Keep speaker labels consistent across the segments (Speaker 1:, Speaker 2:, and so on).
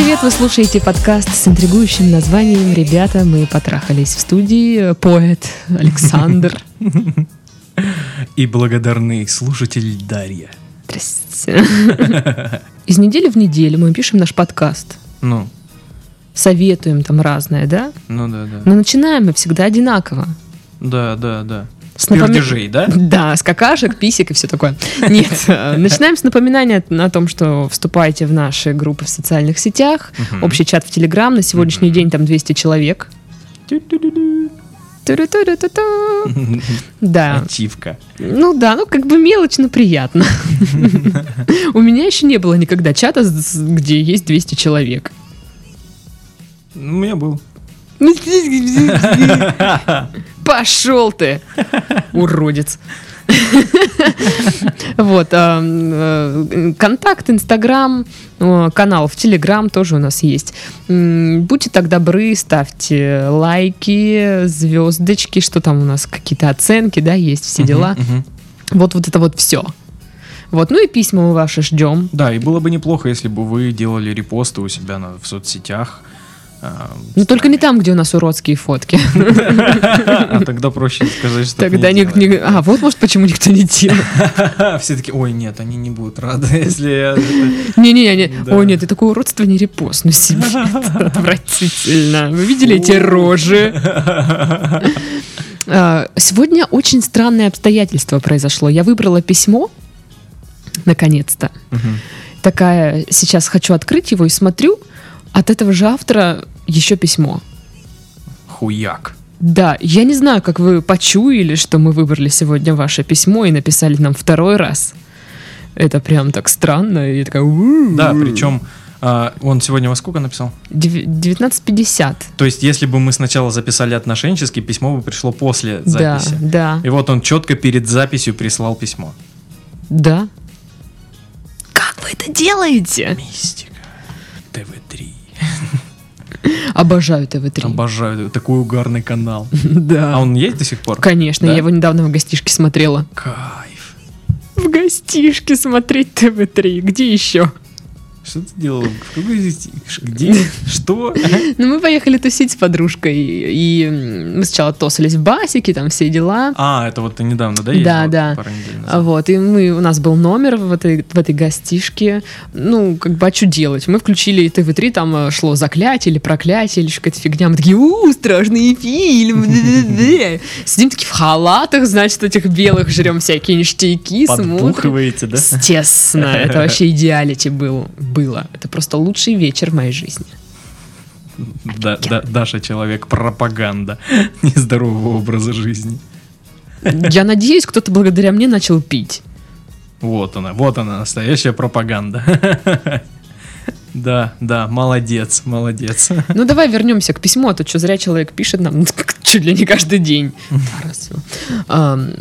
Speaker 1: привет! Вы слушаете подкаст с интригующим названием «Ребята, мы потрахались» в студии поэт Александр.
Speaker 2: И благодарный слушатель Дарья.
Speaker 1: Здрасте. Из недели в неделю мы пишем наш подкаст.
Speaker 2: Ну,
Speaker 1: Советуем там разное, да?
Speaker 2: ну да, да.
Speaker 1: Но начинаем мы всегда одинаково.
Speaker 2: Да, да, да.
Speaker 1: С
Speaker 2: пердежей, да?
Speaker 1: Да, с какашек, писек и все такое. Нет, э, начинаем с напоминания о том, что вступайте в наши группы в социальных сетях, общий чат в Телеграм. На сегодняшний день там 200 человек. Да.
Speaker 2: Ачивка.
Speaker 1: Ну да, ну как бы мелочь, но приятно. У меня еще не было никогда чата, где есть 200 человек.
Speaker 2: У меня был.
Speaker 1: Пошел ты, уродец. Вот, э, контакт, Инстаграм, э, канал в Телеграм тоже у нас есть. Будьте так добры, ставьте лайки, звездочки, что там у нас, какие-то оценки, да, есть все дела. Вот, вот это вот все. Вот, ну и письма мы ваши ждем.
Speaker 2: Да, и было бы неплохо, если бы вы делали репосты у себя на- в соцсетях. А,
Speaker 1: Но только не там, где у нас уродские фотки.
Speaker 2: А тогда проще сказать, что
Speaker 1: Тогда ни- А, вот может почему никто не делает.
Speaker 2: Все таки ой, нет, они не будут рады, если я...
Speaker 1: Не-не-не, ой, нет, ты такое уродство не репостну себе. Это отвратительно. Вы видели эти рожи? А, Сегодня очень странное обстоятельство произошло. Я выбрала письмо, наконец-то. Такая, сейчас хочу открыть его и смотрю, от этого же автора еще письмо.
Speaker 2: Хуяк.
Speaker 1: Да, я не знаю, как вы почуяли, что мы выбрали сегодня ваше письмо и написали нам второй раз. Это прям так странно. И я такая...
Speaker 2: Да, причем а, он сегодня во сколько написал?
Speaker 1: Дев- 19.50.
Speaker 2: То есть, если бы мы сначала записали отношенческий, письмо бы пришло после
Speaker 1: Да,
Speaker 2: записи.
Speaker 1: да,
Speaker 2: И вот он четко перед записью прислал письмо.
Speaker 1: да. Как вы это делаете?
Speaker 2: Мистика. ТВ-3.
Speaker 1: Обожаю ТВ-3.
Speaker 2: Обожаю. Такой угарный канал.
Speaker 1: Да.
Speaker 2: А он есть до сих пор?
Speaker 1: Конечно,
Speaker 2: Да?
Speaker 1: я его недавно в гостишке смотрела.
Speaker 2: Кайф.
Speaker 1: В гостишке смотреть ТВ-3. Где еще?
Speaker 2: Что ты делал? В какой здесь... Где? Что?
Speaker 1: Ну, мы поехали тусить с подружкой, и мы сначала тосались в басике, там все дела.
Speaker 2: А, это вот ты недавно, да,
Speaker 1: Да,
Speaker 2: ездила?
Speaker 1: да.
Speaker 2: Пару недель назад.
Speaker 1: Вот, и мы, у нас был номер в этой, в этой гостишке. Ну, как бы, а что делать? Мы включили ТВ-3, там э, шло заклятие или проклятие, или какая-то фигня. Мы такие, у, страшный фильм. да-да-да». Сидим такие в халатах, значит, этих белых, жрем всякие ништяки, смотрим.
Speaker 2: Подбухиваете, да?
Speaker 1: Естественно, это вообще идеалити был, было. Это просто лучший вечер в моей жизни.
Speaker 2: Да, да, Даша человек пропаганда нездорового образа жизни.
Speaker 1: Я надеюсь, кто-то благодаря мне начал пить.
Speaker 2: Вот она, вот она, настоящая пропаганда. Да, да, молодец, молодец.
Speaker 1: Ну, давай вернемся к письму, а то что зря человек пишет нам чуть ли не каждый день.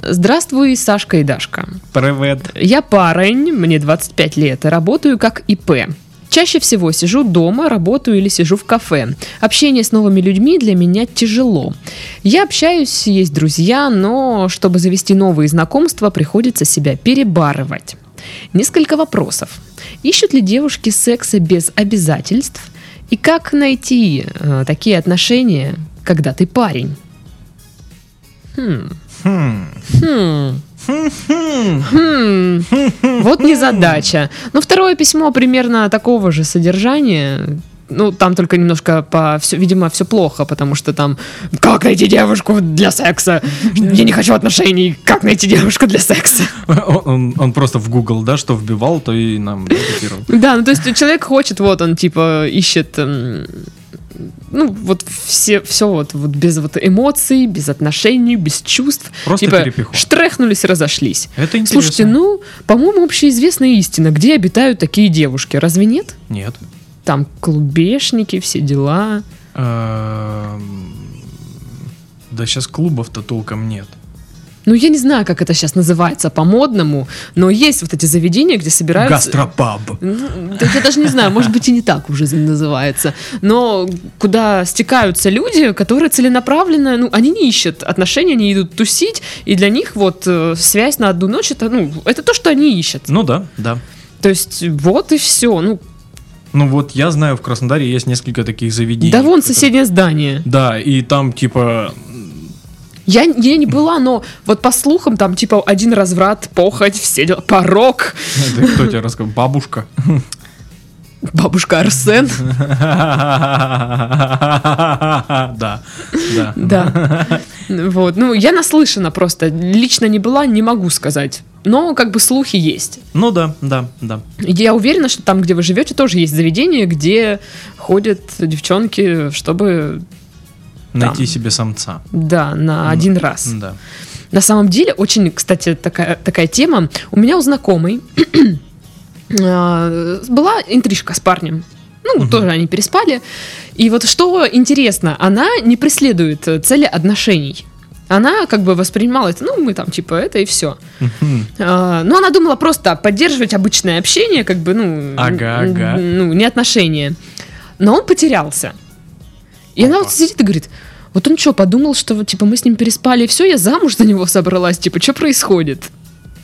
Speaker 1: Здравствуй, Сашка и Дашка.
Speaker 2: Привет.
Speaker 1: Я парень, мне 25 лет, и работаю как ИП. Чаще всего сижу дома, работаю или сижу в кафе. Общение с новыми людьми для меня тяжело. Я общаюсь, есть друзья, но чтобы завести новые знакомства, приходится себя перебарывать. Несколько вопросов. Ищут ли девушки секса без обязательств? И как найти э, такие отношения, когда ты парень? Хм.
Speaker 2: Хм.
Speaker 1: Хм.
Speaker 2: Хм.
Speaker 1: Вот незадача. Ну, второе письмо примерно такого же содержания. Ну, там только немножко по... Все, видимо, все плохо, потому что там «Как найти девушку для секса? Я не хочу отношений. Как найти девушку для секса?»
Speaker 2: Он, он- он просто в Google, да, что вбивал, то и нам.
Speaker 1: Да, ну то есть человек хочет, вот он типа ищет, ну вот все, все вот, вот без вот эмоций, без отношений, без чувств.
Speaker 2: Просто
Speaker 1: типа
Speaker 2: перепиху.
Speaker 1: штрехнулись и разошлись.
Speaker 2: Это интересно.
Speaker 1: Слушайте, ну, по-моему, общеизвестная истина, где обитают такие девушки, разве нет?
Speaker 2: Нет.
Speaker 1: Там клубешники, все дела.
Speaker 2: Эм, Да сейчас клубов-то толком нет.
Speaker 1: Ну, я не знаю, как это сейчас называется по-модному, но есть вот эти заведения, где собираются...
Speaker 2: Гастропаб.
Speaker 1: Ну, я даже не знаю, может быть и не так уже называется, но куда стекаются люди, которые целенаправленно, ну, они не ищут отношения, они идут тусить, и для них вот э, связь на одну ночь, это, ну, это то, что они ищут.
Speaker 2: Ну да, да.
Speaker 1: То есть вот и все, ну,
Speaker 2: Ну вот я знаю, в Краснодаре есть несколько таких заведений.
Speaker 1: Да вон
Speaker 2: которые-
Speaker 1: соседнее здание.
Speaker 2: Да, и там типа...
Speaker 1: Я, я не была, но вот по слухам там типа один разврат, похоть, все дела, порог,
Speaker 2: Это кто тебе рассказал? Бабушка.
Speaker 1: бабушка Арсен.
Speaker 2: Да, да.
Speaker 1: Да. Вот. Ну, я наслышана просто. Лично не была, не могу сказать. Но как бы слухи есть.
Speaker 2: Ну да, да, да.
Speaker 1: Я уверена, что там, где вы живете, тоже есть заведение, где ходят девчонки, чтобы,
Speaker 2: Найти себе самца.
Speaker 1: да, на один раз.
Speaker 2: Да.
Speaker 1: На самом деле, очень, кстати, такая, такая тема. У меня у знакомой а, была интрижка с парнем. Ну,
Speaker 2: Мгм.
Speaker 1: тоже они переспали. И вот что интересно, она не преследует э, цели отношений. Она как бы воспринимала это, ну, мы там типа это и все.
Speaker 2: Мгм.
Speaker 1: ну, она думала просто поддерживать обычное общение, как бы, ну,
Speaker 2: Ага, ага.
Speaker 1: ну, не отношения. Но он потерялся. И она вот сидит и говорит, вот он что, подумал, что типа мы с ним переспали, и все, я замуж за него собралась, типа, что происходит?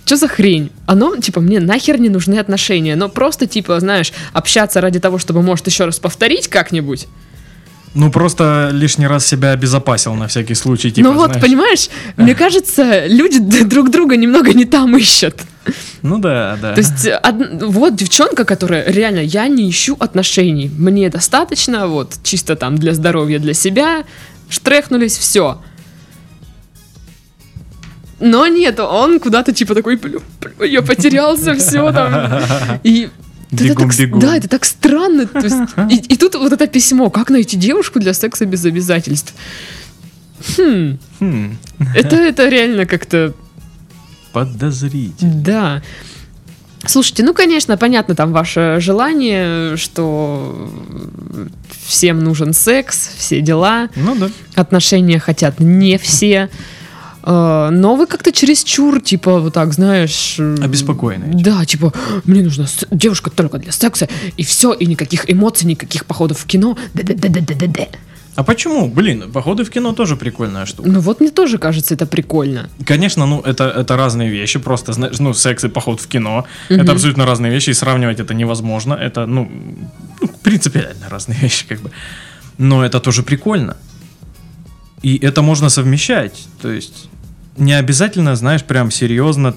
Speaker 1: Что за хрень? Оно, типа, мне нахер не нужны отношения, но просто, типа, знаешь, общаться ради того, чтобы, может, еще раз повторить как-нибудь.
Speaker 2: Ну просто лишний раз себя обезопасил на всякий случай. Типа,
Speaker 1: ну вот,
Speaker 2: знаешь.
Speaker 1: понимаешь, мне кажется, люди друг друга немного не там ищут.
Speaker 2: Ну да, да.
Speaker 1: То есть, од- вот девчонка, которая реально, я не ищу отношений. Мне достаточно, вот, чисто там для здоровья, для себя, штрехнулись, все. Но нет, он куда-то типа такой, блю, блю, я потерялся, все там. И это
Speaker 2: Бегом,
Speaker 1: так с-
Speaker 2: бегом.
Speaker 1: Да, это так странно. то есть, и, и тут вот это письмо, как найти девушку для секса без обязательств. Хм,
Speaker 2: Хм,
Speaker 1: это, это реально как-то
Speaker 2: подозрительно.
Speaker 1: да. Слушайте, ну, конечно, понятно там ваше желание, что всем нужен секс, все дела,
Speaker 2: Ну да.
Speaker 1: отношения хотят не все. Э, Но вы как-то чересчур, типа, вот так, знаешь... э,
Speaker 2: Обеспокоенные.
Speaker 1: Да, типа, мне нужна девушка только для секса, и все, и никаких эмоций, никаких походов в кино. Да-да-да-да-да-да.
Speaker 2: А почему? Блин, походы в кино тоже прикольная штука.
Speaker 1: Ну вот мне тоже кажется это прикольно.
Speaker 2: Конечно, ну это, это разные вещи, просто, знаешь, ну, секс и поход в кино,
Speaker 1: Мгм.
Speaker 2: это абсолютно разные вещи, и сравнивать это невозможно, это, ну, ну, принципиально разные вещи, как бы. Но это тоже прикольно. И это можно совмещать, то есть не обязательно, знаешь, прям серьезно,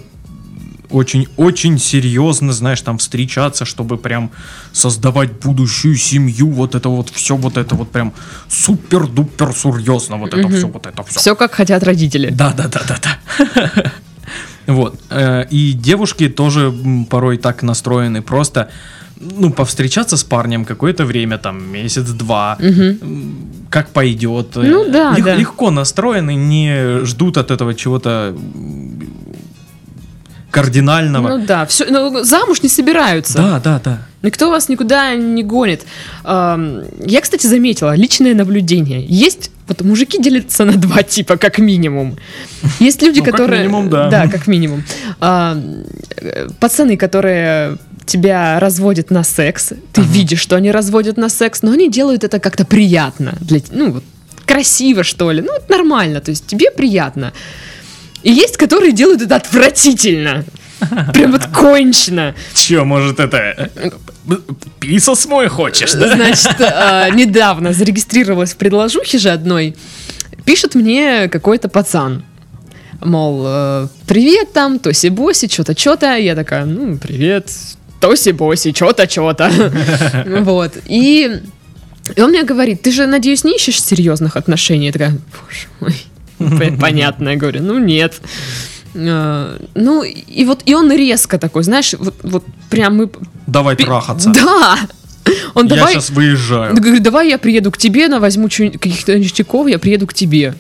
Speaker 2: очень-очень серьезно, знаешь, там встречаться, чтобы прям создавать будущую семью, вот это вот все, вот это вот прям супер-дупер серьезно, вот это все, вот это все.
Speaker 1: Все как хотят родители.
Speaker 2: Да, да, да, да, да. Вот. э, И девушки тоже порой так настроены. Просто, ну, повстречаться с парнем какое-то время, там, месяц-два, как пойдет.
Speaker 1: Ну да,
Speaker 2: лег-
Speaker 1: да.
Speaker 2: Легко настроены, не ждут от этого чего-то кардинального.
Speaker 1: Ну да, все, ну, замуж не собираются.
Speaker 2: Да, да, да.
Speaker 1: Никто вас никуда не гонит. Я, кстати, заметила личное наблюдение. Есть вот мужики делятся на два типа, как минимум. Есть люди,
Speaker 2: Ну, как
Speaker 1: которые...
Speaker 2: минимум, да.
Speaker 1: Да, как минимум. Пацаны, которые тебя разводят на секс, ты
Speaker 2: Ага.
Speaker 1: видишь, что они разводят на секс, но они делают это как-то приятно. Для, ну, красиво, что ли. Ну, это нормально, то есть тебе приятно. И есть, которые делают это отвратительно. Прям вот кончено.
Speaker 2: Че, может, это... э, Писас мой хочешь, да?
Speaker 1: Значит, а, недавно зарегистрировалась в предложухе же одной. Пишет мне какой-то пацан. Мол, э, привет там, тоси-боси, что-то, что-то. Я такая, ну, привет, тоси-боси, что-то, что-то. Вот. И и он мне говорит, ты же, надеюсь, не ищешь серьезных отношений? Я такая, боже мой, понятно. Я говорю, ну нет. Э, Ну, и вот, и он резко такой, знаешь, вот, вот прям мы...
Speaker 2: Давай трахаться.
Speaker 1: Да! Он
Speaker 2: Я
Speaker 1: давай...
Speaker 2: сейчас выезжаю.
Speaker 1: Да, говорю, давай я приеду к тебе, на возьму каких-то ништяков, я приеду к тебе.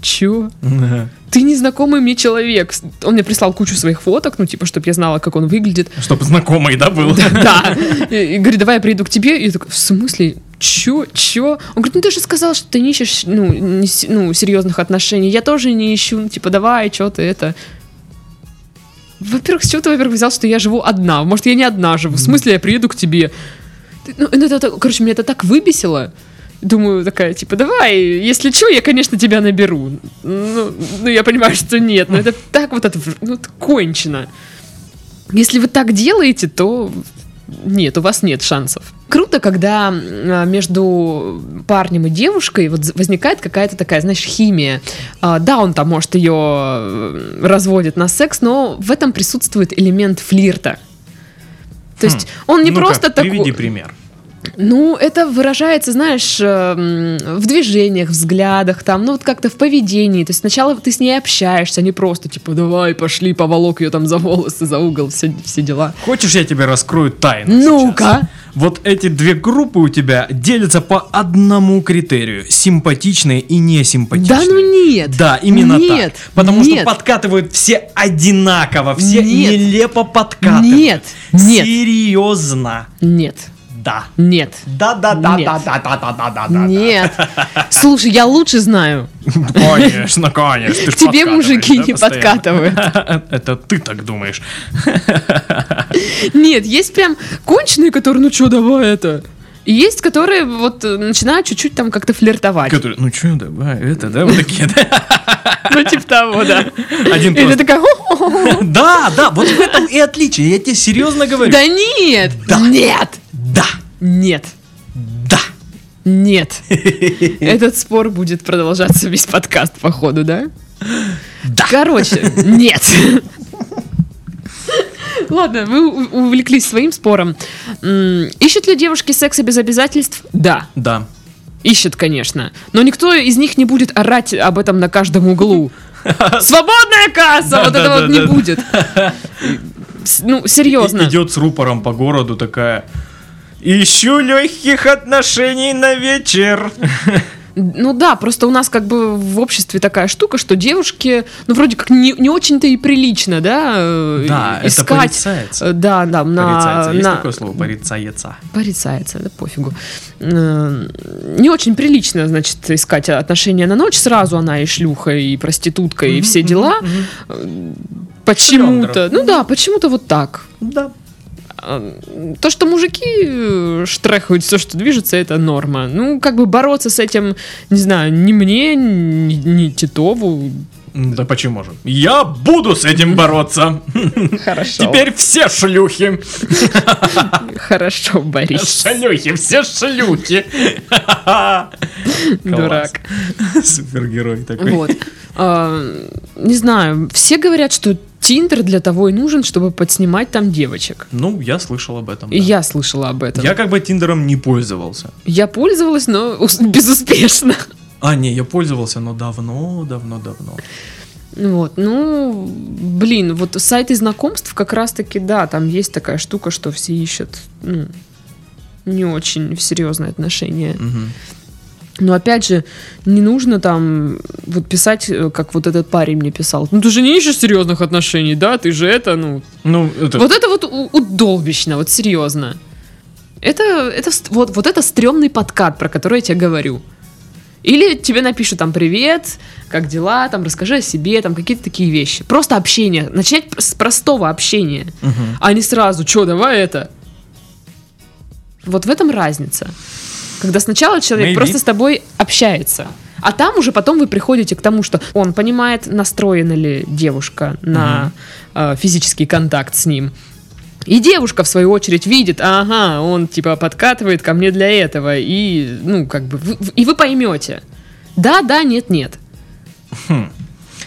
Speaker 1: Чё? Ты незнакомый мне человек. Он мне прислал кучу своих фоток, ну, типа, чтобы я знала, как он выглядит.
Speaker 2: Чтобы знакомый, да, был?
Speaker 1: Да. И, и говорит, давай я приеду к тебе. И я такой, в смысле? Чё? Чё? Он говорит, ну ты же сказал, что ты не ищешь, ну, не ну, серьезных отношений. Я тоже не ищу. Ну, типа, давай, что ты это... Во-первых, с чего ты, во-первых, взял, что я живу одна? Может, я не одна живу? В смысле, я приеду к тебе? Ты- Ну, это, это- короче, меня это так выбесило. Думаю, такая, типа, давай, если что, я, конечно, тебя наберу. Ну, ну, я понимаю, что нет, но это так вот, отв- ну, это кончено. Если вы так делаете, то нет, у вас нет шансов. круто, когда м, между парнем и девушкой вот возникает какая-то такая, знаешь, химия. А, Да, он там, может, ее разводит на секс, но в этом присутствует элемент флирта. То есть он не
Speaker 2: Ну-ка,
Speaker 1: просто такой...
Speaker 2: Приведи пример.
Speaker 1: Ну, это выражается, знаешь, эм, в движениях, взглядах, там, ну, вот как-то в поведении. То есть сначала ты с ней общаешься, а не просто, типа, давай, пошли, поволок ее там за волосы, за угол, все, все дела.
Speaker 2: Хочешь, я тебе раскрою тайну?
Speaker 1: Ну-ка.
Speaker 2: Вот эти две группы у тебя делятся по одному критерию: симпатичные и несимпатичные.
Speaker 1: Да ну нет.
Speaker 2: Да, именно
Speaker 1: нет,
Speaker 2: так. Потому
Speaker 1: нет.
Speaker 2: что подкатывают все одинаково, все
Speaker 1: Нет.
Speaker 2: нелепо подкатывают.
Speaker 1: Нет, нет.
Speaker 2: Серьезно.
Speaker 1: Нет,
Speaker 2: Да.
Speaker 1: нет,
Speaker 2: Да, да, да,
Speaker 1: Нет.
Speaker 2: да, да, да, да, да, да, да.
Speaker 1: нет. Слушай, я лучше знаю.
Speaker 2: Конечно, конечно.
Speaker 1: К тебе мужики не подкатывают.
Speaker 2: Это ты так думаешь.
Speaker 1: Нет, есть прям конченые, которые, ну что, давай это. И есть, которые вот э, начинают чуть-чуть там как-то флиртовать.
Speaker 2: Которые, ну что, давай, это, да, вот такие, да.
Speaker 1: Ну, типа того, да.
Speaker 2: Один
Speaker 1: И ты такая.
Speaker 2: Да, да, вот в этом и отличие, я тебе серьезно говорю.
Speaker 1: да нет,
Speaker 2: Да.
Speaker 1: нет,
Speaker 2: Да,
Speaker 1: нет,
Speaker 2: да.
Speaker 1: нет. Этот спор будет продолжаться весь подкаст, походу, да?
Speaker 2: Да.
Speaker 1: Короче, нет. Ладно, вы увлеклись своим спором. Ищут ли девушки секса без обязательств? Да.
Speaker 2: Да.
Speaker 1: Ищет, конечно. Но никто из них не будет орать об этом на каждом углу. Свободная касса! Вот это вот не будет. Ну, серьезно.
Speaker 2: Идет с рупором по городу такая. Ищу легких отношений на вечер.
Speaker 1: Ну да, просто у нас как бы в обществе такая штука, что девушки, ну вроде как не, не очень-то и прилично, да, э,
Speaker 2: Да, это
Speaker 1: искать.
Speaker 2: порицается.
Speaker 1: э, Да, да, на...
Speaker 2: Порицается. Есть
Speaker 1: на-
Speaker 2: такое слово? Порицается.
Speaker 1: Порицается, да пофигу. Не очень прилично, значит, искать отношения на ночь. Сразу она и шлюха, и проститутка, и все дела. Э, Почему-то. Ну да, почему-то вот так.
Speaker 2: Да.
Speaker 1: А, То, что мужики э, штрехают все, что движется, это норма. Ну, как бы бороться с этим, не знаю, ни мне, ни, ни Титову.
Speaker 2: Да почему же? Я буду с этим бороться.
Speaker 1: Хорошо.
Speaker 2: Теперь все шлюхи.
Speaker 1: Хорошо, Борис.
Speaker 2: Шлюхи, все шлюхи.
Speaker 1: Дурак.
Speaker 2: Супергерой такой.
Speaker 1: Вот. А, Не знаю, все говорят, что Тиндер для того и нужен, чтобы подснимать там девочек.
Speaker 2: Ну, я слышал об этом.
Speaker 1: И
Speaker 2: да.
Speaker 1: я слышала об этом.
Speaker 2: Я как бы Тиндером не пользовался.
Speaker 1: Я пользовалась, но ус- безуспешно.
Speaker 2: А, не, я пользовался, но давно, давно, давно.
Speaker 1: Вот, ну, блин, вот сайты знакомств как раз-таки, да, там есть такая штука, что все ищут, ну, не очень серьезные отношения.
Speaker 2: Мгм.
Speaker 1: Но опять же, не нужно там вот писать, э, как вот этот парень мне писал. Ну ты же не ищешь серьезных отношений, да? Ты же это, ну.
Speaker 2: Ну, это...
Speaker 1: Вот это вот удолбищно, вот серьезно. Это, это вот, вот это стрёмный подкат, про который я тебе говорю. Или тебе напишут там привет, как дела, там расскажи о себе, там какие-то такие вещи. Просто общение. Начать с простого общения,
Speaker 2: Мгм.
Speaker 1: а не сразу, что, давай это. Вот в этом разница. Когда сначала человек
Speaker 2: Maybe.
Speaker 1: просто с тобой общается, а там уже потом вы приходите к тому, что он понимает, настроена ли девушка на э, физический контакт с ним. И девушка, в свою очередь, видит, ага, он типа подкатывает ко мне для этого. И, ну, как бы, вы- и вы поймете. Да, да, нет, нет.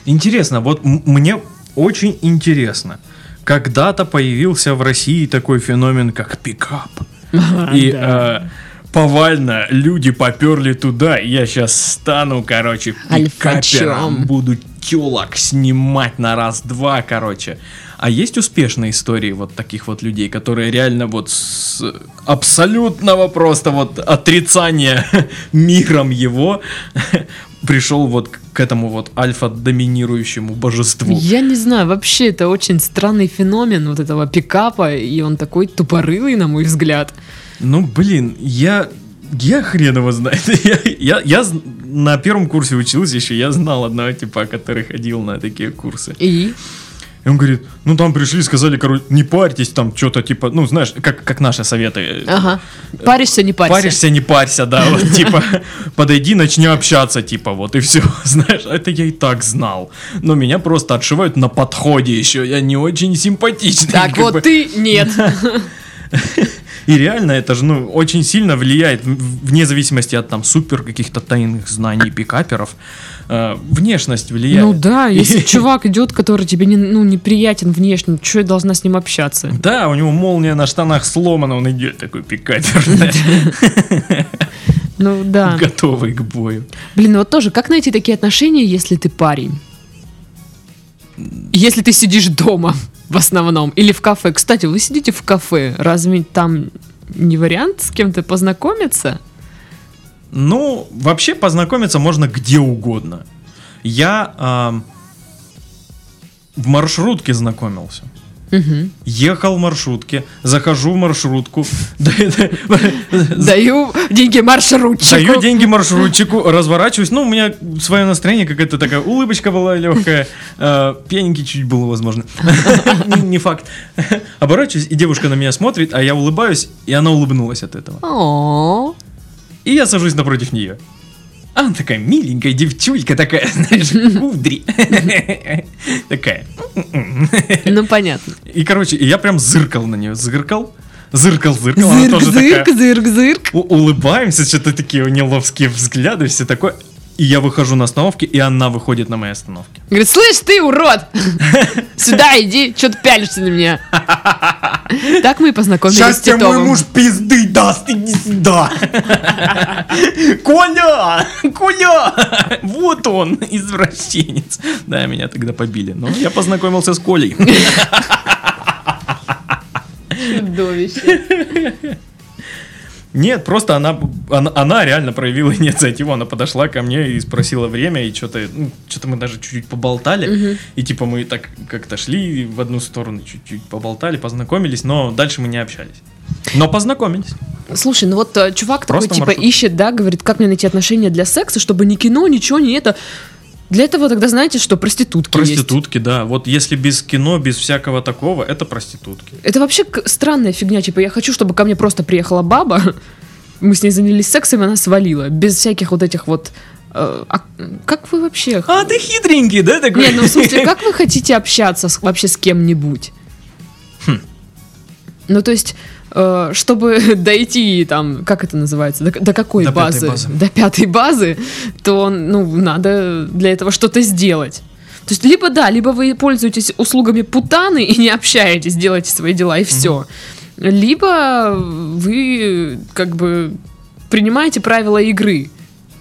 Speaker 2: Интересно, вот мне очень интересно. Когда-то появился в России такой феномен, как пикап. И э, повально люди поперли туда. Я сейчас стану, короче, пикапером. Буду телок снимать на раз-два, короче. А есть успешные истории вот таких вот людей, которые реально вот с абсолютного просто вот отрицания миром его пришел вот к этому вот альфа-доминирующему божеству.
Speaker 1: Я не знаю, вообще это очень странный феномен вот этого пикапа, и он такой тупорылый, на мой взгляд.
Speaker 2: Ну, блин, я... Я хрен его знает. Я, я, я на первом курсе учился еще, я знал одного типа, который ходил на такие курсы.
Speaker 1: И
Speaker 2: И он говорит, ну там пришли, сказали, короче, не парьтесь, там что-то типа, ну знаешь, как, как наши советы.
Speaker 1: ага, паришься, не парься.
Speaker 2: Паришься, не парься, да, вот типа, подойди, начни общаться, типа, вот и все, знаешь, это я и так знал. Но меня просто отшивают на подходе еще, я не очень симпатичный.
Speaker 1: Так вот
Speaker 2: бы.
Speaker 1: ты нет.
Speaker 2: И реально это же, ну, очень сильно влияет, вне зависимости от там супер каких-то тайных знаний пикаперов, э, внешность влияет.
Speaker 1: Ну да, если
Speaker 2: И-
Speaker 1: чувак идет, который тебе не, ну, неприятен внешне, что я должна с ним общаться?
Speaker 2: Да, у него молния на штанах сломана, он идет такой пикапер,
Speaker 1: Ну да.
Speaker 2: готовый к бою.
Speaker 1: Блин, ну вот тоже, как найти такие отношения, если ты парень? Если ты сидишь дома в основном или в кафе. Кстати, вы сидите в кафе, разве там не вариант с кем-то познакомиться?
Speaker 2: Ну, вообще познакомиться можно где угодно. Я ам, в маршрутке знакомился.
Speaker 1: Мгм.
Speaker 2: Ехал в маршрутке, захожу в маршрутку, да- да-
Speaker 1: Даю деньги маршрутчику.
Speaker 2: даю деньги маршрутчику, разворачиваюсь. Ну, у меня свое настроение, какая-то такая улыбочка была легкая, э, пьяненький чуть было, возможно. Не- факт. Оборачиваюсь, и девушка на меня смотрит, а я улыбаюсь, и она улыбнулась от этого. И я сажусь напротив нее. А она такая миленькая девчулька, такая, знаешь, кудри. Такая.
Speaker 1: ну понятно.
Speaker 2: И, короче, и я прям зыркал на нее. Зыркал, зыркал, зыркал. Она
Speaker 1: Зырк,
Speaker 2: тоже
Speaker 1: зырк,
Speaker 2: такая.
Speaker 1: зырк, зырк.
Speaker 2: у- Улыбаемся, что-то такие неловкие взгляды, все такое. И я выхожу на остановке, и она выходит на моей остановке.
Speaker 1: Говорит, слышь, ты урод! Сюда иди, что ты пялишься на меня? Так мы и познакомились с Титовым.
Speaker 2: пизды даст, иди сюда. Коля! Коля! Вот он, извращенец. Да, меня тогда побили. Но я познакомился с Колей.
Speaker 1: Чудовище.
Speaker 2: Нет, просто она, она, она реально проявила инициативу. Она подошла ко мне и спросила время, и что-то, ну, что-то мы даже чуть-чуть поболтали. И типа мы так как-то шли в одну сторону, чуть-чуть поболтали, познакомились, но дальше мы не общались. Но познакомились.
Speaker 1: Слушай, ну вот э, чувак такой,
Speaker 2: Просто
Speaker 1: типа,
Speaker 2: маршрут.
Speaker 1: ищет, да, говорит, как мне найти отношения для секса, чтобы ни кино, ничего, не это. Для этого тогда знаете, что проститутки есть.
Speaker 2: Проститутки, да. Вот если без кино, без всякого такого, это проститутки.
Speaker 1: Это вообще странная фигня, типа, я хочу, чтобы ко мне просто приехала баба, мы с ней занялись сексом, и она свалила, без всяких вот этих вот... э, а как вы вообще...
Speaker 2: А ты хитренький, да, такой?
Speaker 1: Не, ну в смысле, как вы хотите общаться с- вообще с кем-нибудь?
Speaker 2: Хм.
Speaker 1: Ну, то есть, чтобы дойти там, как это называется, до, до какой
Speaker 2: До
Speaker 1: базы?
Speaker 2: базы.
Speaker 1: До пятой базы, то, ну, надо для этого что-то сделать. То есть, либо да, либо вы пользуетесь услугами путаны и не общаетесь, делаете свои дела и все. Либо вы, как бы, принимаете правила игры.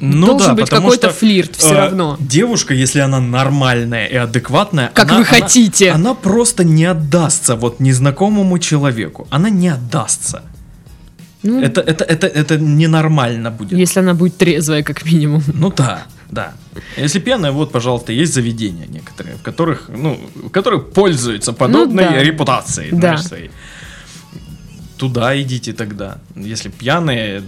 Speaker 2: Ну
Speaker 1: Должен
Speaker 2: да,
Speaker 1: быть какой-то флирт все
Speaker 2: э,
Speaker 1: равно.
Speaker 2: Девушка, если она нормальная и адекватная,
Speaker 1: Как
Speaker 2: она-
Speaker 1: вы
Speaker 2: она-
Speaker 1: хотите.
Speaker 2: Она просто не отдастся вот незнакомому человеку. Она не отдастся.
Speaker 1: Ну,
Speaker 2: Это, это, это, это ненормально будет.
Speaker 1: Если она будет трезвая, как минимум.
Speaker 2: Ну да, да. Если пьяная, вот, пожалуйста, есть заведения некоторые, в которых, ну, в которых пользуются подобной
Speaker 1: да.
Speaker 2: репутацией,
Speaker 1: Да.
Speaker 2: знаешь, своей. Туда идите тогда. Если пьяные,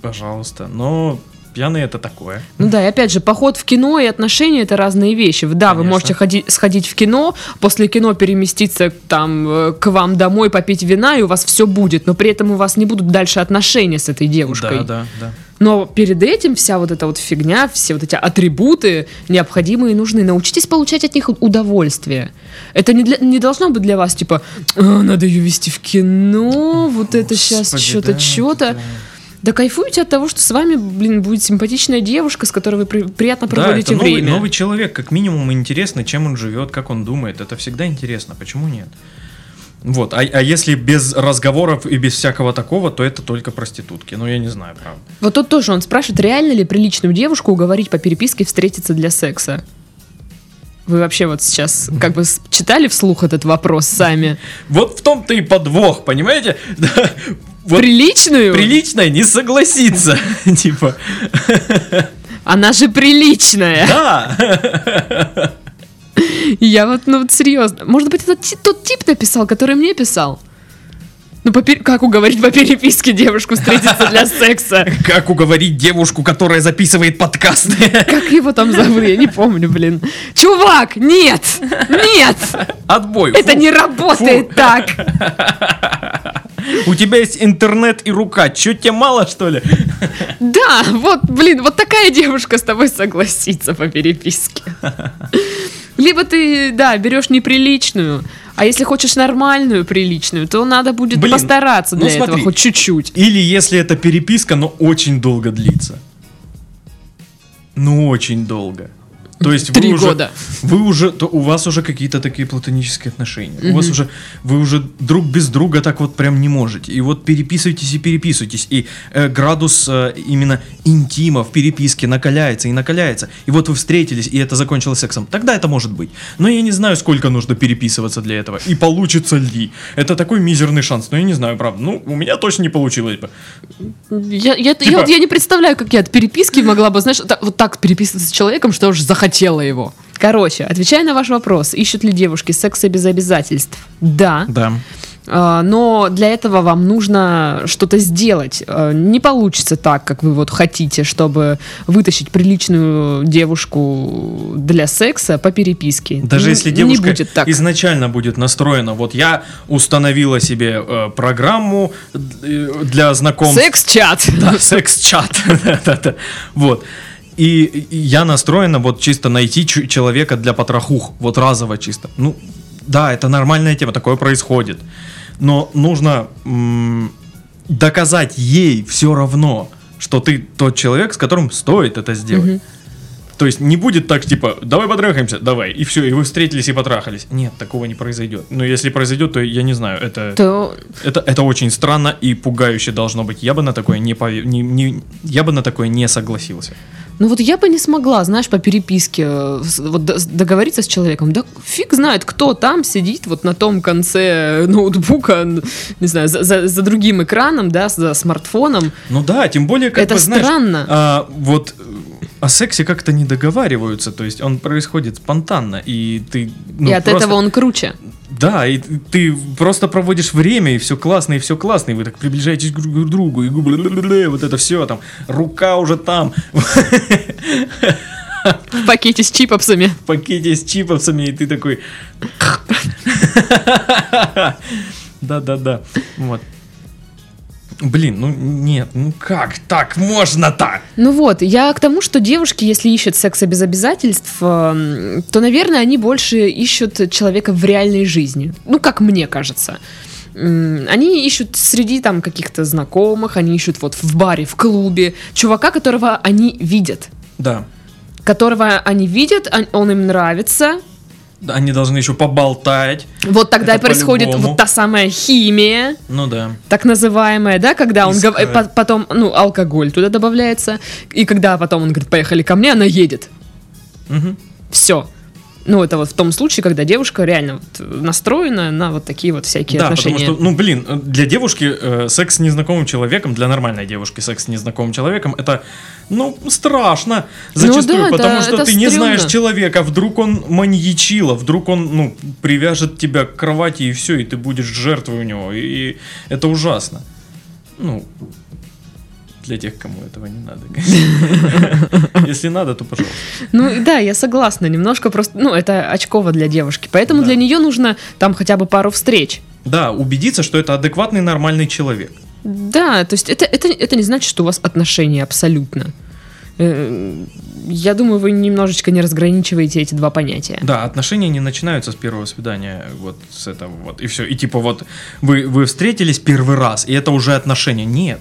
Speaker 2: пожалуйста. Но пьяные это такое.
Speaker 1: Ну да, и опять же, поход в кино и отношения это разные вещи. Да, вы
Speaker 2: Конечно.
Speaker 1: можете ходи- сходить в кино, после кино переместиться там э, к вам домой, попить вина, и у вас все будет, но при этом у вас не будут дальше отношения с этой девушкой.
Speaker 2: Да, да, да.
Speaker 1: Но перед этим вся вот эта вот фигня, все вот эти атрибуты необходимые и нужны. Научитесь получать от них удовольствие. Это не, для- не должно быть для вас типа, «А, надо ее вести в кино, вот это сейчас
Speaker 2: Господи,
Speaker 1: что-то,
Speaker 2: да,
Speaker 1: что-то.
Speaker 2: это-
Speaker 1: Да кайфуйте от того, что с вами, блин, будет симпатичная девушка, с которой вы при- приятно
Speaker 2: Да,
Speaker 1: проводите
Speaker 2: это новый,
Speaker 1: время.
Speaker 2: новый человек, как минимум интересно, чем он живет, как он думает. Это всегда интересно. Почему нет? Вот, а, а если без разговоров и без всякого такого, то это только проститутки. Ну, я не знаю, правда.
Speaker 1: Вот тут тоже он спрашивает, реально ли приличную девушку уговорить по переписке встретиться для секса? Вы вообще вот сейчас как бы читали вслух этот вопрос сами?
Speaker 2: Вот в том-то и подвох, понимаете? Вот
Speaker 1: Приличную?
Speaker 2: приличная не согласится. Типа,
Speaker 1: Она же приличная.
Speaker 2: да.
Speaker 1: Я вот, ну вот серьезно. Может быть, это тот тип написал, который мне писал? Ну, по пер- как уговорить по переписке девушку встретиться для секса?
Speaker 2: Как уговорить девушку, которая записывает подкасты?
Speaker 1: Как его там зовут? Я не помню, блин. Чувак, нет! Нет!
Speaker 2: Отбой.
Speaker 1: Это
Speaker 2: Фу.
Speaker 1: не работает так!
Speaker 2: У тебя есть интернет и рука. Че тебе мало, что ли?
Speaker 1: Да, вот, блин, вот такая девушка с тобой согласится по переписке. Либо ты, да, берешь неприличную, а если хочешь нормальную, приличную, то надо будет
Speaker 2: Блин,
Speaker 1: постараться
Speaker 2: ну
Speaker 1: для этого
Speaker 2: смотри.
Speaker 1: хоть чуть-чуть.
Speaker 2: Или если это переписка, но очень долго длится. Ну, очень долго. То есть
Speaker 1: Три
Speaker 2: вы уже,
Speaker 1: года.
Speaker 2: Вы уже, то у вас уже какие-то такие платонические отношения. У вас уже, вы уже друг без друга так вот прям не можете. И вот переписывайтесь и переписывайтесь. И э, градус э, именно интима в переписке накаляется и накаляется. И вот вы встретились, и это закончилось сексом. Тогда это может быть. Но я не знаю, сколько нужно переписываться для этого. И получится ли. Это такой мизерный шанс. Но я не знаю, правда. Ну, у меня точно не получилось бы.
Speaker 1: Я, я,
Speaker 2: Типа-
Speaker 1: я, вот я не представляю, как я от переписки могла бы, знаешь, так- вот так переписываться с человеком, что уже захотела его. Короче, отвечая на ваш вопрос, ищут ли девушки секса без обязательств? Да.
Speaker 2: Да.
Speaker 1: А, Но для этого вам нужно что-то сделать. А, Не получится так, как вы вот хотите, чтобы вытащить приличную девушку для секса по переписке.
Speaker 2: Даже если
Speaker 1: не
Speaker 2: девушка
Speaker 1: будет так.
Speaker 2: изначально будет настроена, вот я установила себе э, программу э, для знакомств.
Speaker 1: Секс-чат.
Speaker 2: Да, секс-чат. Вот. И я настроена вот чисто найти человека для потрохух, вот разово чисто. Ну, да, это нормальная тема, такое происходит. Но нужно м, доказать ей все равно, что ты тот человек, с которым стоит это сделать. То есть не будет так, типа, давай потрахаемся, давай, и все, и вы встретились и потрахались. Нет, такого не произойдет. Но если произойдет, то я не знаю, это,
Speaker 1: То
Speaker 2: это, это очень странно и пугающе должно быть. Я бы на такое не, пове- не, не- я бы на такое не согласился.
Speaker 1: Ну вот я бы не смогла, знаешь, по переписке э, вот договориться с человеком. Да фиг знает, кто там сидит вот на том конце ноутбука, н- не знаю, за, за- за другим экраном, да, за смартфоном.
Speaker 2: Ну да, тем более, как
Speaker 1: Это
Speaker 2: бы, знаешь,
Speaker 1: странно.
Speaker 2: а, вот э, о сексе как-то не договариваются, то есть он происходит спонтанно, и ты... ну,
Speaker 1: и от
Speaker 2: просто-
Speaker 1: этого он круче.
Speaker 2: Да, и ты просто проводишь время, и все классно, и все классно, и вы так приближаетесь друг к другу, и вот это все там, рука уже там,
Speaker 1: В пакете с чипопсами.
Speaker 2: в пакете с чипсами, и ты такой... Да-да-да, вот. Блин, ну нет, ну как так можно так?
Speaker 1: Ну вот, я к тому, что девушки, если ищут секса без обязательств, эм, то, наверное, они больше ищут человека в реальной жизни. Ну, как мне кажется. Они ищут среди там каких-то знакомых, они ищут вот в баре, в клубе, чувака, которого они видят.
Speaker 2: Да,
Speaker 1: Которого они видят, он им нравится.
Speaker 2: Они должны еще поболтать,
Speaker 1: Вот тогда
Speaker 2: Это
Speaker 1: и происходит вот та самая химия,
Speaker 2: ну да.
Speaker 1: так называемая, да, когда он
Speaker 2: Искра.
Speaker 1: гов- по- потом, ну, алкоголь туда добавляется, и когда потом он говорит, поехали ко мне, она едет.
Speaker 2: Мгм.
Speaker 1: Все. Ну, это вот в том случае, когда девушка реально вот настроена на вот такие вот всякие
Speaker 2: Да,
Speaker 1: отношения.
Speaker 2: потому что, ну, блин, э, для девушки э, секс с незнакомым человеком, для нормальной девушки секс с незнакомым человеком, это, ну, страшно зачастую,
Speaker 1: да,
Speaker 2: потому
Speaker 1: это-
Speaker 2: что ты не
Speaker 1: стрёмно.
Speaker 2: знаешь человека, вдруг он маньячила, вдруг он, ну, привяжет тебя к кровати и все, и ты будешь жертвой у него, и, и это ужасно. Ну, для тех, кому этого не надо. конечно. Если надо, то пожалуйста.
Speaker 1: Ну, да, я согласна, немножко просто, ну, это очково для девушки, поэтому
Speaker 2: Да.
Speaker 1: для нее нужно там хотя бы пару встреч.
Speaker 2: Да, убедиться, что это адекватный, нормальный человек.
Speaker 1: Да, то есть это, это, это не значит, что у вас отношения абсолютно. Э, Я думаю, вы немножечко не разграничиваете эти два понятия.
Speaker 2: Да, отношения не начинаются с первого свидания, вот с этого вот, и все. И типа вот вы, вы встретились первый раз, и это уже отношения. Нет.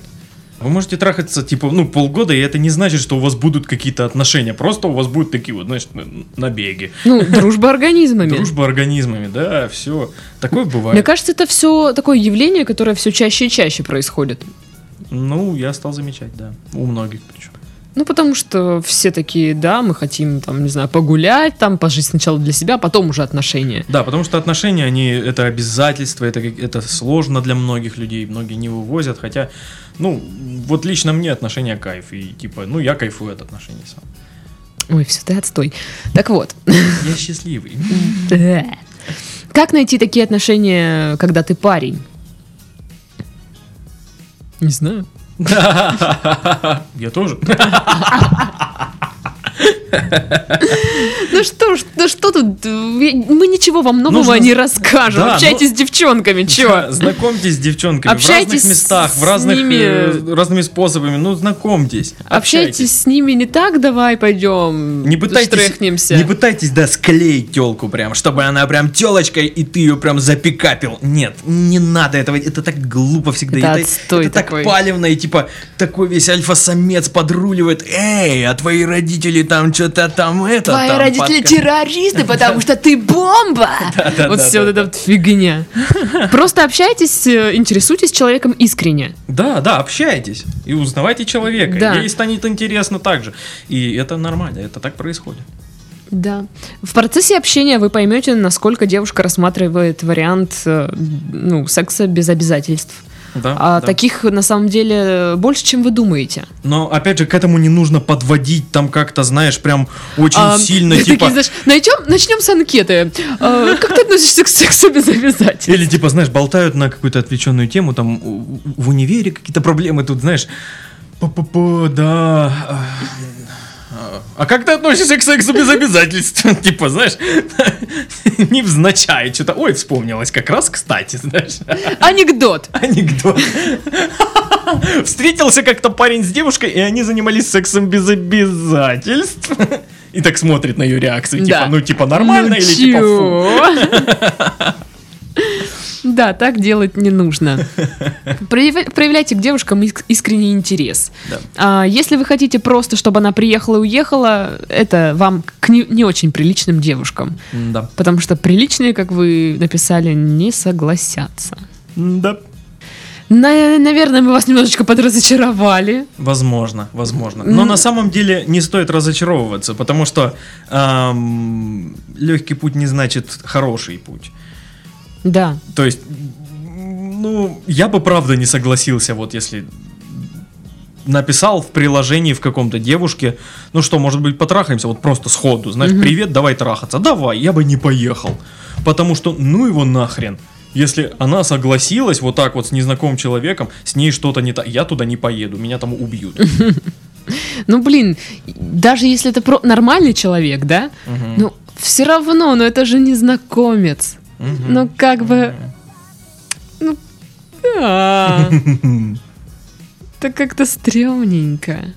Speaker 2: Вы можете трахаться, типа, ну, полгода, и это не значит, что у вас будут какие-то отношения. Просто у вас будут такие вот, н- набеги.
Speaker 1: Ну, дружба организмами.
Speaker 2: Дружба организмами, да, все. Такое
Speaker 1: Мне
Speaker 2: бывает.
Speaker 1: кажется, это все такое явление, которое все чаще и чаще происходит.
Speaker 2: Ну, я стал замечать, да. У многих причем.
Speaker 1: Ну, потому что все такие, да, мы хотим, там, не знаю, погулять, там, пожить сначала для себя, а потом уже отношения.
Speaker 2: Да, потому что отношения, они, это обязательство, это, это сложно для многих людей, многие не вывозят, хотя, ну, вот лично мне отношения кайф, и типа, ну, я кайфую от отношений сам.
Speaker 1: Ой, все, ты отстой. Так вот.
Speaker 2: Я счастливый.
Speaker 1: Как найти такие отношения, когда ты парень? Не знаю.
Speaker 2: Я тоже.
Speaker 1: Ну что ж, ну что тут? Я, мы ничего вам нового
Speaker 2: Нужно-
Speaker 1: не расскажем.
Speaker 2: Да,
Speaker 1: Общайтесь
Speaker 2: ну-
Speaker 1: с девчонками, чего?
Speaker 2: Да, знакомьтесь с девчонками
Speaker 1: Общайтесь
Speaker 2: в разных местах, в разных
Speaker 1: ними.
Speaker 2: э, разными способами. Ну, знакомьтесь.
Speaker 1: Общайтесь с ними не так, давай пойдем.
Speaker 2: Не пытайтесь,
Speaker 1: штрехнемся.
Speaker 2: не пытайтесь, да, склеить телку прям, чтобы она прям телочкой, и ты ее прям запикапил. Нет, не надо этого, это так глупо всегда.
Speaker 1: Это отстой
Speaker 2: это так
Speaker 1: такой.
Speaker 2: палевно, и типа такой весь альфа-самец подруливает. Эй, а твои родители там что-то там это
Speaker 1: Твои
Speaker 2: там
Speaker 1: родители
Speaker 2: подка-
Speaker 1: террористы, потому что ты бомба! Вот все вот эта фигня. Просто общайтесь, э, интересуйтесь человеком искренне.
Speaker 2: Да, да, общайтесь и узнавайте человека.
Speaker 1: Да.
Speaker 2: Ей станет интересно так же. И это нормально, это так происходит.
Speaker 1: Да. В процессе общения вы поймете, насколько девушка рассматривает вариант э, ну, секса без обязательств.
Speaker 2: Да,
Speaker 1: А
Speaker 2: да.
Speaker 1: таких на самом деле больше, чем вы думаете.
Speaker 2: Но опять же, к этому не нужно подводить там как-то, знаешь, прям очень
Speaker 1: А,
Speaker 2: сильно,
Speaker 1: такие,
Speaker 2: типа.
Speaker 1: знаешь, начнем, начнем с анкеты. А, как ты относишься к сексу без обязательств?
Speaker 2: Или типа, знаешь, болтают на какую-то отвлеченную тему, там в универе какие-то проблемы тут, знаешь. Па-па-па, да. А, как ты относишься к сексу без обязательств? Типа, знаешь, невзначай что-то. Ой, вспомнилось как раз, кстати, знаешь.
Speaker 1: Анекдот.
Speaker 2: Анекдот. Встретился как-то парень с девушкой, и они занимались сексом без обязательств. И так смотрит на ее реакцию, типа, ну типа нормально
Speaker 1: Ну
Speaker 2: или типа фу.
Speaker 1: Да, так делать не нужно. Прояв- Проявляйте к девушкам иск- искренний интерес.
Speaker 2: Да.
Speaker 1: А если вы хотите просто, чтобы она приехала и уехала, это вам к не, не очень приличным девушкам.
Speaker 2: Да.
Speaker 1: Потому что приличные, как вы написали, не согласятся.
Speaker 2: Да.
Speaker 1: На- наверное, мы вас немножечко подразочаровали.
Speaker 2: Возможно, возможно. Но на самом деле не стоит разочаровываться, потому что ам, легкий путь не значит хороший путь.
Speaker 1: Да.
Speaker 2: То есть, ну, я бы правда не согласился, вот если написал в приложении в каком-то девушке, ну что, может быть, потрахаемся, вот просто сходу, знаешь, привет, давай трахаться. Давай, я бы не поехал. Потому что, ну его нахрен. Если она согласилась вот так вот с незнакомым человеком, с ней что-то не так, я туда не поеду, меня там убьют.
Speaker 1: Ну, блин, даже если это про- нормальный человек, да? Ну, все равно, но это же незнакомец.
Speaker 2: Мгм.
Speaker 1: Ну, как бы... Ну, да. Это как-то стрёмненько.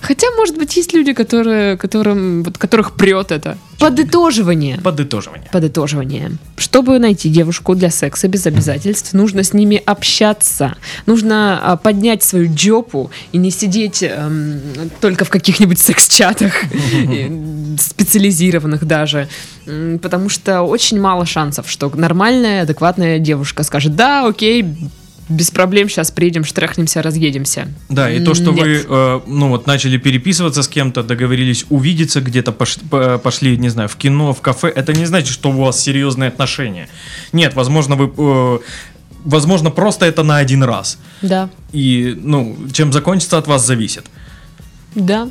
Speaker 1: Хотя, может быть, есть люди, которые, которым, вот, которых прет это. Подытоживание.
Speaker 2: Подытоживание.
Speaker 1: Подытоживание. Чтобы найти девушку для секса без обязательств, нужно с ними общаться. Нужно а, поднять свою джопу и не сидеть эм, только в каких-нибудь секс-чатах, э, специализированных даже. Потому что очень мало шансов, что нормальная, адекватная девушка скажет, да, окей, без проблем, сейчас приедем, штрахнемся, разъедемся.
Speaker 2: Да, и то, что
Speaker 1: Нет.
Speaker 2: вы, э, ну вот, начали переписываться с кем-то, договорились увидеться где-то, пош- по- пошли, не знаю, в кино, в кафе, это не значит, что у вас серьезные отношения. Нет, возможно, вы, э, возможно, просто это на один раз.
Speaker 1: Да.
Speaker 2: И, ну, чем закончится, от вас зависит.
Speaker 1: Да.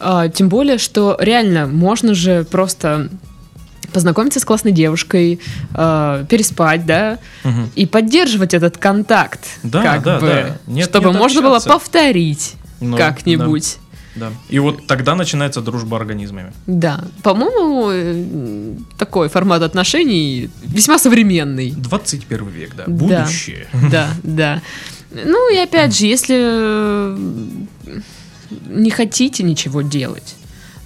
Speaker 1: А, тем более, что реально можно же просто познакомиться с классной девушкой, а, переспать, да,
Speaker 2: Мгм.
Speaker 1: и поддерживать этот контакт,
Speaker 2: Да,
Speaker 1: как
Speaker 2: да,
Speaker 1: бы,
Speaker 2: да. Нет,
Speaker 1: чтобы
Speaker 2: нет,
Speaker 1: можно было повторить
Speaker 2: Ну,
Speaker 1: как-нибудь.
Speaker 2: Да. И вот тогда начинается дружба организмами.
Speaker 1: Да. По-моему, э, такой формат отношений весьма современный.
Speaker 2: 21 век, да.
Speaker 1: Да.
Speaker 2: Будущее.
Speaker 1: Да, да. Ну и опять же, если э, не хотите ничего делать,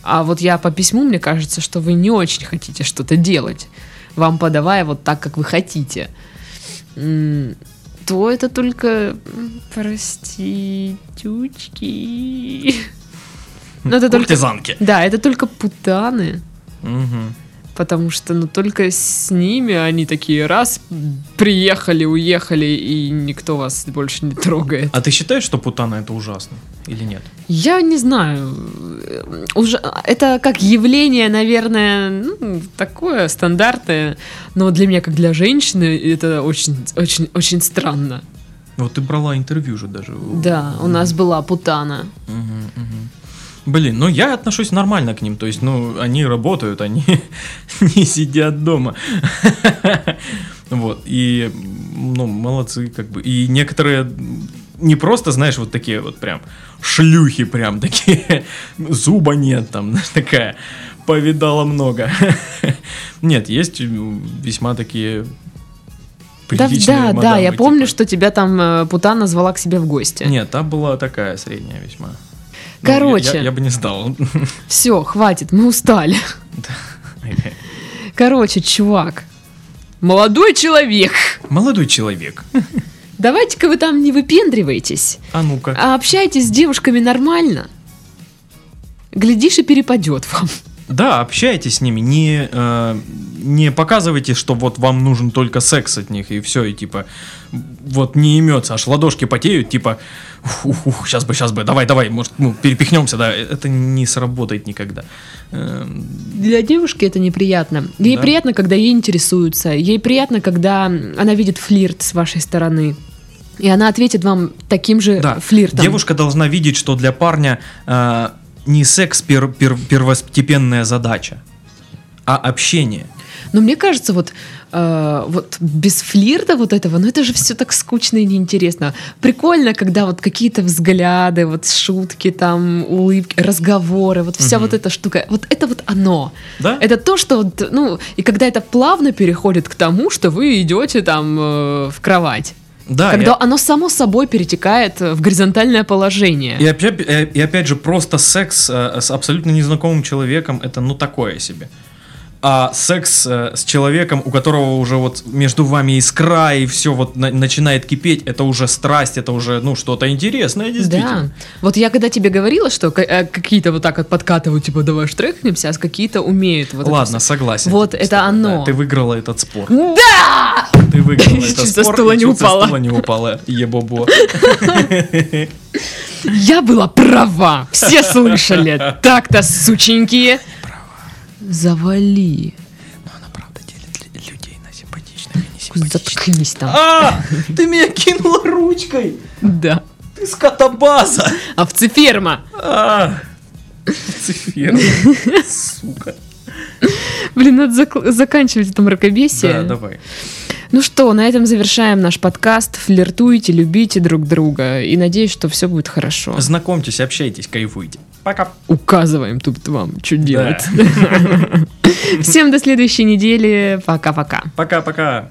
Speaker 1: а вот я по письму, мне кажется, что вы не очень хотите что-то делать, вам подавая вот так, как вы хотите, то это только проститючки. Ну, это только... Да, это только путаны.
Speaker 2: Мгм.
Speaker 1: Потому что, ну, только с ними они такие раз приехали, уехали, и никто вас больше не трогает.
Speaker 2: А ты считаешь, что путана это ужасно? Или нет?
Speaker 1: Я не знаю. Уже это как явление, наверное, ну, такое стандартное, но для меня, как для женщины, это очень, очень, очень странно.
Speaker 2: Вот ты брала интервью же даже.
Speaker 1: Да, у нас была путана.
Speaker 2: Мгм, мгм. Блин, ну я отношусь нормально к ним, то есть, ну, они работают, они не сидят дома. Вот, и, ну, молодцы, как бы. И некоторые не просто, знаешь, вот такие вот прям шлюхи прям такие, зуба нет там, такая. повидала много. Нет, есть э, весьма такие
Speaker 1: Да, да, да, я помню,
Speaker 2: типа.
Speaker 1: что тебя там э, Путана звала к себе в гости.
Speaker 2: Нет, та была такая средняя весьма. Ну,
Speaker 1: Короче.
Speaker 2: я, я- я бы не стал.
Speaker 1: Все, хватит, мы устали. Короче, чувак, молодой человек,
Speaker 2: Молодой человек.
Speaker 1: Давайте-ка вы там не выпендривайтесь,
Speaker 2: А ну-ка.
Speaker 1: а общайтесь с девушками нормально. Глядишь и перепадет вам.
Speaker 2: Да, общайтесь с ними, не, э, не показывайте, что вот вам нужен только секс от них, и все, и типа, вот не имется, аж ладошки потеют, типа, ух, ух, сейчас бы, сейчас бы, давай, давай, может, ну, перепихнемся, да, это не сработает никогда. Эм,
Speaker 1: Для девушки это неприятно. Ей
Speaker 2: Да.
Speaker 1: приятно, когда ей интересуются. Ей приятно, когда она видит флирт с вашей стороны. И она ответит вам таким же
Speaker 2: Да,
Speaker 1: флиртом.
Speaker 2: девушка должна видеть, что для парня э, не секс пер- пер- первостепенная задача, а общение.
Speaker 1: Но мне кажется, вот, э, вот без флирта вот этого, ну это же все так скучно и неинтересно. Прикольно, когда вот какие-то взгляды, вот шутки, там, улыбки, разговоры, вот вся
Speaker 2: Мгм.
Speaker 1: вот эта штука, вот это вот оно.
Speaker 2: Да?
Speaker 1: Это то, что, вот, ну, и когда это плавно переходит к тому, что вы идете там э, в кровать.
Speaker 2: Да,
Speaker 1: когда
Speaker 2: я-
Speaker 1: оно само собой перетекает в горизонтальное положение.
Speaker 2: И опять, э, и опять же, просто секс э, с абсолютно незнакомым человеком это ну такое себе. А секс э, с человеком, у которого уже вот между вами искра и все вот на- начинает кипеть, это уже страсть, это уже ну что-то интересное действительно.
Speaker 1: Да. Вот я когда тебе говорила, что э, какие-то вот так вот подкатывают, типа, давай штрехнемся, а какие-то умеют. Вот это
Speaker 2: Ладно,
Speaker 1: всё.
Speaker 2: согласен.
Speaker 1: Вот это
Speaker 2: тобой,
Speaker 1: оно.
Speaker 2: да, ты выиграла этот спор.
Speaker 1: Да!
Speaker 2: Ты выиграла
Speaker 1: Чуть
Speaker 2: этот
Speaker 1: со
Speaker 2: спор.
Speaker 1: стула не
Speaker 2: чуть со
Speaker 1: упала.
Speaker 2: стула не упала. Ебобо.
Speaker 1: Я была права. Все слышали. Так-то, сученьки. Завали.
Speaker 2: Но она правда делит людей на симпатичных и несимпатичных.
Speaker 1: Заткнись там.
Speaker 2: А, ты меня кинула ручкой.
Speaker 1: Да.
Speaker 2: Ты скотобаза.
Speaker 1: Овцеферма.
Speaker 2: А, Цифер. Сука.
Speaker 1: Блин, надо зак- заканчивать это мракобесие.
Speaker 2: Да, давай.
Speaker 1: Ну что, на этом завершаем наш подкаст. Флиртуйте, любите друг друга. И надеюсь, что все будет хорошо.
Speaker 2: Знакомьтесь, общайтесь, кайфуйте. Пока.
Speaker 1: Указываем тут вам, что делать. Всем до следующей недели. Пока-пока.
Speaker 2: Пока-пока.